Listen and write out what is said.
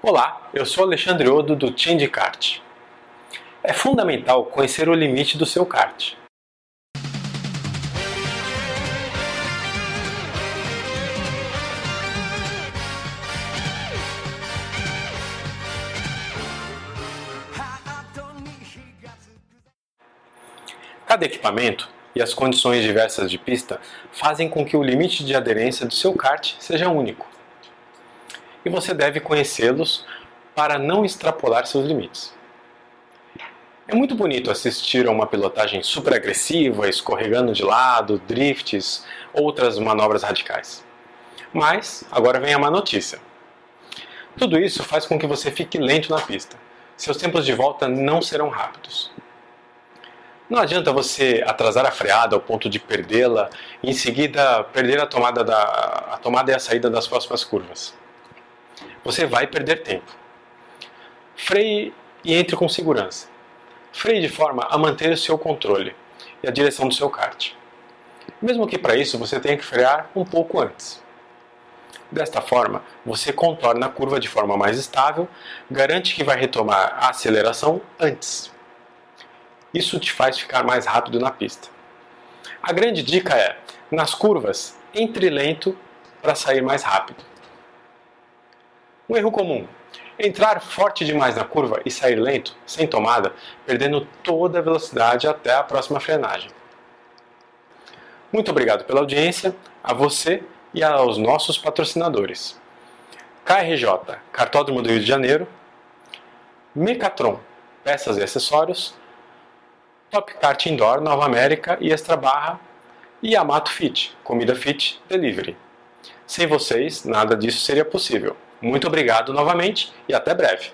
Olá, eu sou Alexandre Odo do Change Kart. É fundamental conhecer o limite do seu kart. Cada equipamento e as condições diversas de pista fazem com que o limite de aderência do seu kart seja único. E você deve conhecê-los para não extrapolar seus limites. É muito bonito assistir a uma pilotagem super agressiva, escorregando de lado, drifts, outras manobras radicais. Mas agora vem a má notícia. Tudo isso faz com que você fique lento na pista. Seus tempos de volta não serão rápidos. Não adianta você atrasar a freada ao ponto de perdê-la e em seguida perder a tomada, da, a tomada e a saída das próximas curvas. Você vai perder tempo. Freie e entre com segurança. Freie de forma a manter o seu controle e a direção do seu kart. Mesmo que para isso você tenha que frear um pouco antes. Desta forma, você contorna a curva de forma mais estável, garante que vai retomar a aceleração antes. Isso te faz ficar mais rápido na pista. A grande dica é, nas curvas, entre lento para sair mais rápido. Um erro comum: entrar forte demais na curva e sair lento, sem tomada, perdendo toda a velocidade até a próxima frenagem. Muito obrigado pela audiência, a você e aos nossos patrocinadores. KRJ, Cartódromo do Rio de Janeiro, Mecatron, peças e acessórios, Top Kart Indoor, Nova América e Extra Barra e Yamato Fit, comida fit delivery. Sem vocês, nada disso seria possível. Muito obrigado novamente e até breve.